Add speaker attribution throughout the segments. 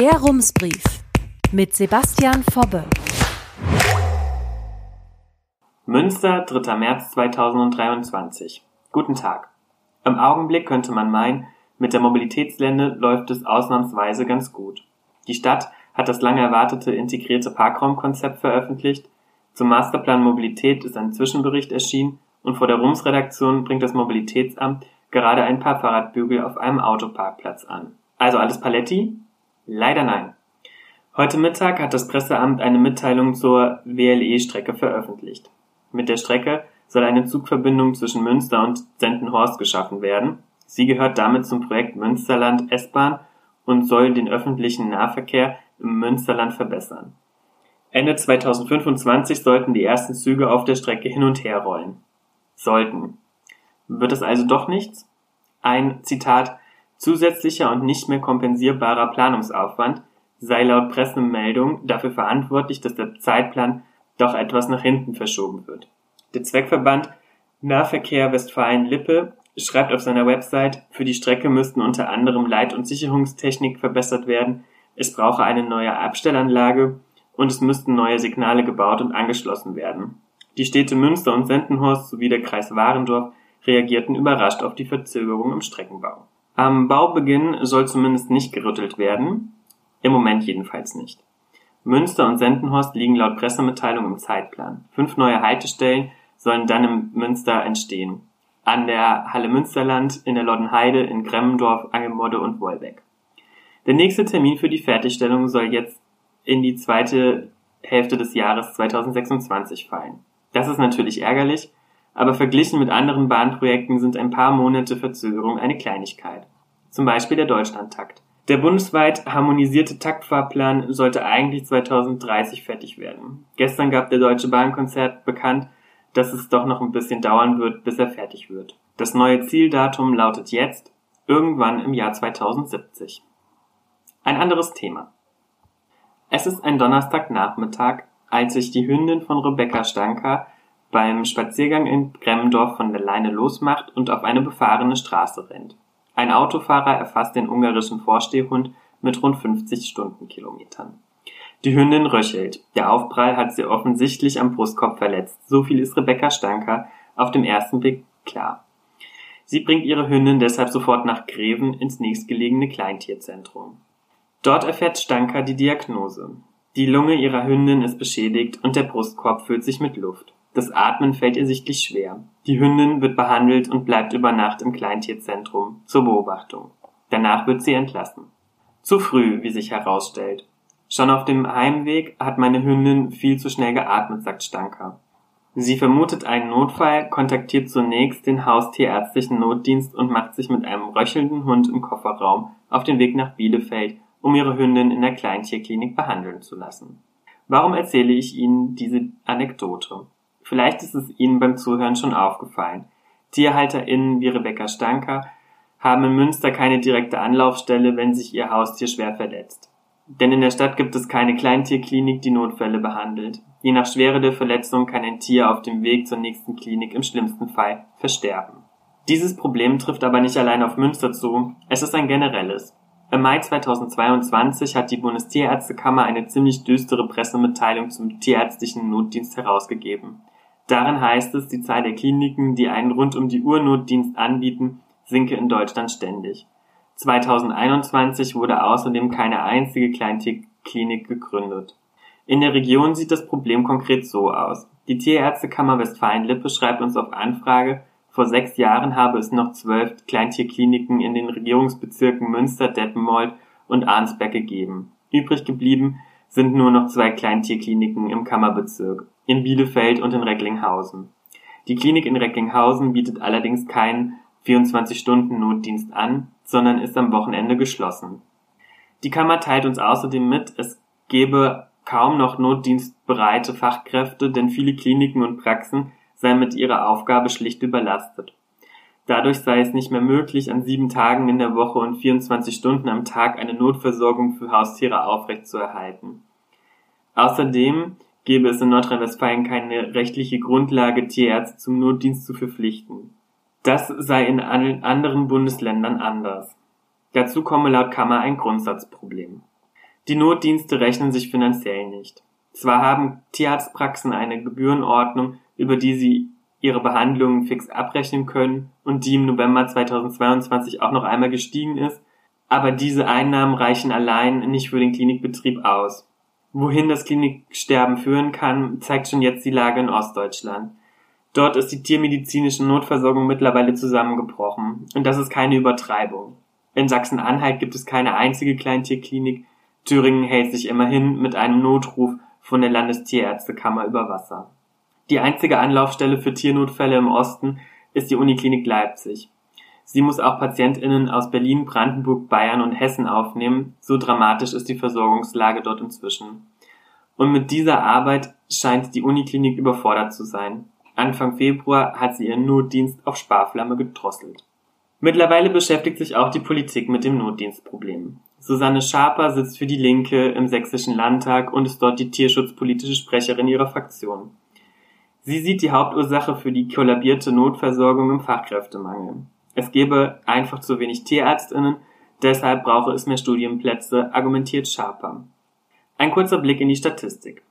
Speaker 1: Der Rumsbrief mit Sebastian Fobbe.
Speaker 2: Münster, 3. März 2023. Guten Tag. Im Augenblick könnte man meinen, mit der Mobilitätswende läuft es ausnahmsweise ganz gut. Die Stadt hat das lange erwartete integrierte Parkraumkonzept veröffentlicht, zum Masterplan Mobilität ist ein Zwischenbericht erschienen und vor der Rums-Redaktion bringt das Mobilitätsamt gerade ein paar Fahrradbügel auf einem Autoparkplatz an. Also alles Paletti? Leider nein. Heute Mittag hat das Presseamt eine Mitteilung zur WLE-Strecke veröffentlicht. Mit der Strecke soll eine Zugverbindung zwischen Münster und Sentenhorst geschaffen werden. Sie gehört damit zum Projekt Münsterland S-Bahn und soll den öffentlichen Nahverkehr im Münsterland verbessern. Ende 2025 sollten die ersten Züge auf der Strecke hin und her rollen. Sollten. Wird es also doch nichts? Ein, Zitat, zusätzlicher und nicht mehr kompensierbarer Planungsaufwand sei laut Pressemeldung dafür verantwortlich, dass der Zeitplan doch etwas nach hinten verschoben wird. Der Zweckverband Nahverkehr Westfalen-Lippe schreibt auf seiner Website, für die Strecke müssten unter anderem Leit- und Sicherungstechnik verbessert werden, es brauche eine neue Abstellanlage und es müssten neue Signale gebaut und angeschlossen werden. Die Städte Münster und Sentenhorst sowie der Kreis Warendorf reagierten überrascht auf die Verzögerung im Streckenbau. Am Baubeginn soll zumindest nicht gerüttelt werden, im Moment jedenfalls nicht. Münster und Sentenhorst liegen laut Pressemitteilung im Zeitplan. Fünf neue Haltestellen sollen dann im Münster entstehen. An der Halle Münsterland, in der Loddenheide, in Gremmendorf, Angelmodde und Wolbeck. Der nächste Termin für die Fertigstellung soll jetzt in die zweite Hälfte des Jahres 2026 fallen. Das ist natürlich ärgerlich, aber verglichen mit anderen Bahnprojekten sind ein paar Monate Verzögerung eine Kleinigkeit. Zum Beispiel der Deutschlandtakt. Der bundesweit harmonisierte Taktfahrplan sollte eigentlich 2030 fertig werden. Gestern gab der Deutsche Bahnkonzert bekannt, dass es doch noch ein bisschen dauern wird, bis er fertig wird. Das neue Zieldatum lautet jetzt irgendwann im Jahr 2070. Ein anderes Thema. Es ist ein Donnerstagnachmittag, als sich die Hündin von Rebecca Stanker beim Spaziergang in Gremmendorf von der Leine losmacht und auf eine befahrene Straße rennt. Ein Autofahrer erfasst den ungarischen Vorstehhund mit rund 50 Stundenkilometern. Die Hündin röchelt. Der Aufprall hat sie offensichtlich am Brustkorb verletzt. So viel ist Rebecca Stanker auf dem ersten Blick klar. Sie bringt ihre Hündin deshalb sofort nach Greven ins nächstgelegene Kleintierzentrum. Dort erfährt Stanka die Diagnose. Die Lunge ihrer Hündin ist beschädigt und der Brustkorb füllt sich mit Luft. Das Atmen fällt ihr sichtlich schwer. Die Hündin wird behandelt und bleibt über Nacht im Kleintierzentrum zur Beobachtung. Danach wird sie entlassen. Zu früh, wie sich herausstellt. Schon auf dem Heimweg hat meine Hündin viel zu schnell geatmet, sagt Stanka. Sie vermutet einen Notfall, kontaktiert zunächst den haustierärztlichen Notdienst und macht sich mit einem röchelnden Hund im Kofferraum auf den Weg nach Bielefeld, um ihre Hündin in der Kleintierklinik behandeln zu lassen. Warum erzähle ich Ihnen diese Anekdote? Vielleicht ist es Ihnen beim Zuhören schon aufgefallen. TierhalterInnen wie Rebecca Stanker haben in Münster keine direkte Anlaufstelle, wenn sich ihr Haustier schwer verletzt. Denn in der Stadt gibt es keine Kleintierklinik, die Notfälle behandelt. Je nach Schwere der Verletzung kann ein Tier auf dem Weg zur nächsten Klinik im schlimmsten Fall versterben. Dieses Problem trifft aber nicht allein auf Münster zu, es ist ein generelles. Im Mai 2022 hat die Bundestierärztekammer eine ziemlich düstere Pressemitteilung zum tierärztlichen Notdienst herausgegeben. Darin heißt es, die Zahl der Kliniken, die einen rund um die Uhr Notdienst anbieten, sinke in Deutschland ständig. 2021 wurde außerdem keine einzige Kleintierklinik gegründet. In der Region sieht das Problem konkret so aus. Die Tierärztekammer Westfalen-Lippe schreibt uns auf Anfrage, vor sechs Jahren habe es noch zwölf Kleintierkliniken in den Regierungsbezirken Münster, Detmold und Arnsberg gegeben. Übrig geblieben sind nur noch zwei Kleintierkliniken im Kammerbezirk, in Bielefeld und in Recklinghausen. Die Klinik in Recklinghausen bietet allerdings keinen 24-Stunden-Notdienst an, sondern ist am Wochenende geschlossen. Die Kammer teilt uns außerdem mit, es gebe kaum noch notdienstbereite Fachkräfte, denn viele Kliniken und Praxen sei mit ihrer Aufgabe schlicht überlastet. Dadurch sei es nicht mehr möglich, an sieben Tagen in der Woche und 24 Stunden am Tag eine Notversorgung für Haustiere aufrechtzuerhalten. Außerdem gäbe es in Nordrhein-Westfalen keine rechtliche Grundlage, Tierärzte zum Notdienst zu verpflichten. Das sei in anderen Bundesländern anders. Dazu komme laut Kammer ein Grundsatzproblem. Die Notdienste rechnen sich finanziell nicht. Zwar haben Tierarztpraxen eine Gebührenordnung, über die sie ihre Behandlungen fix abrechnen können und die im November 2022 auch noch einmal gestiegen ist, aber diese Einnahmen reichen allein nicht für den Klinikbetrieb aus. Wohin das Kliniksterben führen kann, zeigt schon jetzt die Lage in Ostdeutschland. Dort ist die tiermedizinische Notversorgung mittlerweile zusammengebrochen. Und das ist keine Übertreibung. In Sachsen-Anhalt gibt es keine einzige Kleintierklinik. Thüringen hält sich immerhin mit einem Notruf von der Landestierärztekammer über Wasser. Die einzige Anlaufstelle für Tiernotfälle im Osten ist die Uniklinik Leipzig. Sie muss auch PatientInnen aus Berlin, Brandenburg, Bayern und Hessen aufnehmen. So dramatisch ist die Versorgungslage dort inzwischen. Und mit dieser Arbeit scheint die Uniklinik überfordert zu sein. Anfang Februar hat sie ihren Notdienst auf Sparflamme gedrosselt. Mittlerweile beschäftigt sich auch die Politik mit dem Notdienstproblem. Susanne Schaper sitzt für die Linke im Sächsischen Landtag und ist dort die tierschutzpolitische Sprecherin ihrer Fraktion. Sie sieht die Hauptursache für die kollabierte Notversorgung im Fachkräftemangel. Es gebe einfach zu wenig Tierärztinnen, deshalb brauche es mehr Studienplätze, argumentiert Schaper. Ein kurzer Blick in die Statistik.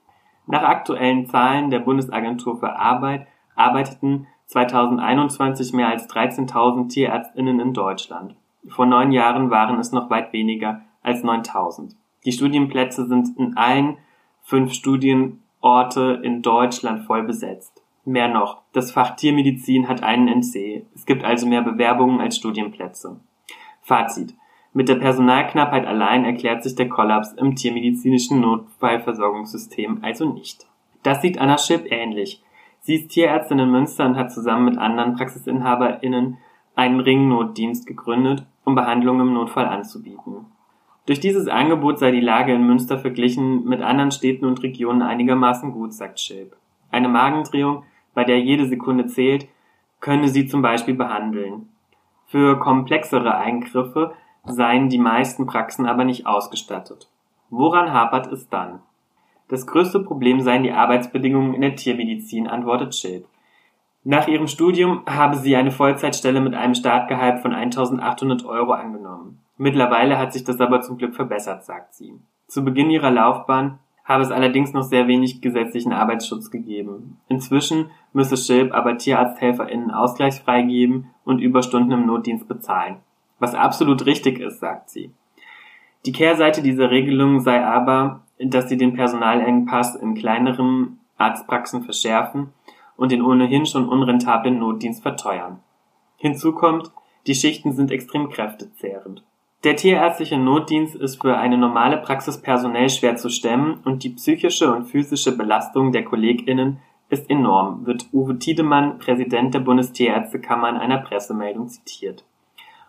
Speaker 2: Nach aktuellen Zahlen der Bundesagentur für Arbeit arbeiteten 2021 mehr als 13.000 Tierärztinnen in Deutschland. Vor neun Jahren waren es noch weit weniger als 9.000. Die Studienplätze sind in allen fünf Studienorte in Deutschland voll besetzt. Mehr noch, das Fach Tiermedizin hat einen NC. Es gibt also mehr Bewerbungen als Studienplätze. Fazit. Mit der Personalknappheit allein erklärt sich der Kollaps im tiermedizinischen Notfallversorgungssystem also nicht. Das sieht Anna Schipp ähnlich. Sie ist Tierärztin in Münster und hat zusammen mit anderen PraxisinhaberInnen einen Ringnotdienst gegründet, um Behandlungen im Notfall anzubieten. Durch dieses Angebot sei die Lage in Münster verglichen mit anderen Städten und Regionen einigermaßen gut, sagt Schilp. Eine Magendrehung bei der jede Sekunde zählt, könne sie zum Beispiel behandeln. Für komplexere Eingriffe seien die meisten Praxen aber nicht ausgestattet. Woran hapert es dann? Das größte Problem seien die Arbeitsbedingungen in der Tiermedizin, antwortet Schild. Nach ihrem Studium habe sie eine Vollzeitstelle mit einem Startgehalt von 1800 Euro angenommen. Mittlerweile hat sich das aber zum Glück verbessert, sagt sie. Zu Beginn ihrer Laufbahn habe es allerdings noch sehr wenig gesetzlichen Arbeitsschutz gegeben. Inzwischen müsse Schilp aber TierarzthelferInnen ausgleichsfrei geben und Überstunden im Notdienst bezahlen. Was absolut richtig ist, sagt sie. Die Kehrseite dieser Regelung sei aber, dass sie den Personalengpass in kleineren Arztpraxen verschärfen und den ohnehin schon unrentablen Notdienst verteuern. Hinzu kommt, die Schichten sind extrem kräftezehrend. Der tierärztliche Notdienst ist für eine normale Praxis personell schwer zu stemmen und die psychische und physische Belastung der KollegInnen ist enorm, wird Uwe Tiedemann, Präsident der Bundestierärztekammer in einer Pressemeldung zitiert.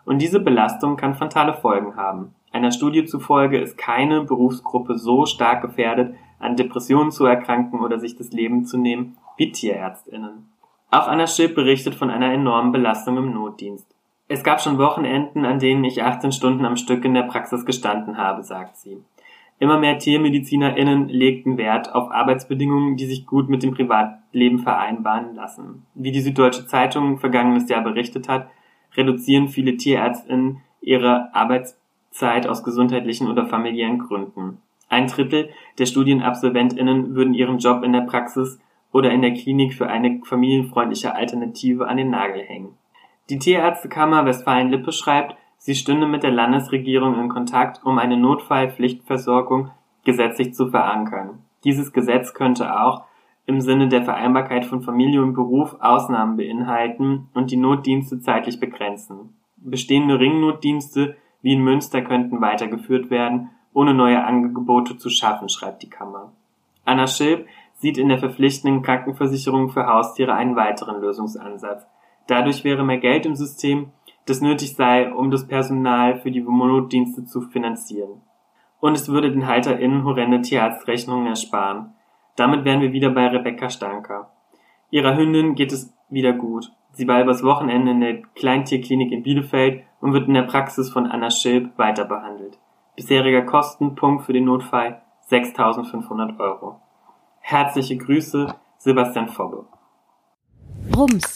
Speaker 2: Und diese Belastung kann fatale Folgen haben. Einer Studie zufolge ist keine Berufsgruppe so stark gefährdet, an Depressionen zu erkranken oder sich das Leben zu nehmen, wie TierärztInnen. Auch Anna Schipp berichtet von einer enormen Belastung im Notdienst. Es gab schon Wochenenden, an denen ich 18 Stunden am Stück in der Praxis gestanden habe, sagt sie. Immer mehr TiermedizinerInnen legten Wert auf Arbeitsbedingungen, die sich gut mit dem Privatleben vereinbaren lassen. Wie die Süddeutsche Zeitung vergangenes Jahr berichtet hat, reduzieren viele TierärztInnen ihre Arbeitszeit aus gesundheitlichen oder familiären Gründen. Ein Drittel der StudienabsolventInnen würden ihren Job in der Praxis oder in der Klinik für eine familienfreundliche Alternative an den Nagel hängen. Die Tierärztekammer Westfalen-Lippe schreibt, sie stünde mit der Landesregierung in Kontakt, um eine Notfallpflichtversorgung gesetzlich zu verankern. Dieses Gesetz könnte auch im Sinne der Vereinbarkeit von Familie und Beruf Ausnahmen beinhalten und die Notdienste zeitlich begrenzen. Bestehende Ringnotdienste wie in Münster könnten weitergeführt werden, ohne neue Angebote zu schaffen, schreibt die Kammer. Anna Schilp sieht in der verpflichtenden Krankenversicherung für Haustiere einen weiteren Lösungsansatz. Dadurch wäre mehr Geld im System, das nötig sei, um das Personal für die Notdienste zu finanzieren. Und es würde den HalterInnen horrende Tierarztrechnungen ersparen. Damit wären wir wieder bei Rebecca Stanker. Ihrer Hündin geht es wieder gut. Sie war übers Wochenende in der Kleintierklinik in Bielefeld und wird in der Praxis von Anna Schilp weiter behandelt. Bisheriger Kostenpunkt für den Notfall 6.500 Euro. Herzliche Grüße, Sebastian Fobbe.
Speaker 1: Rums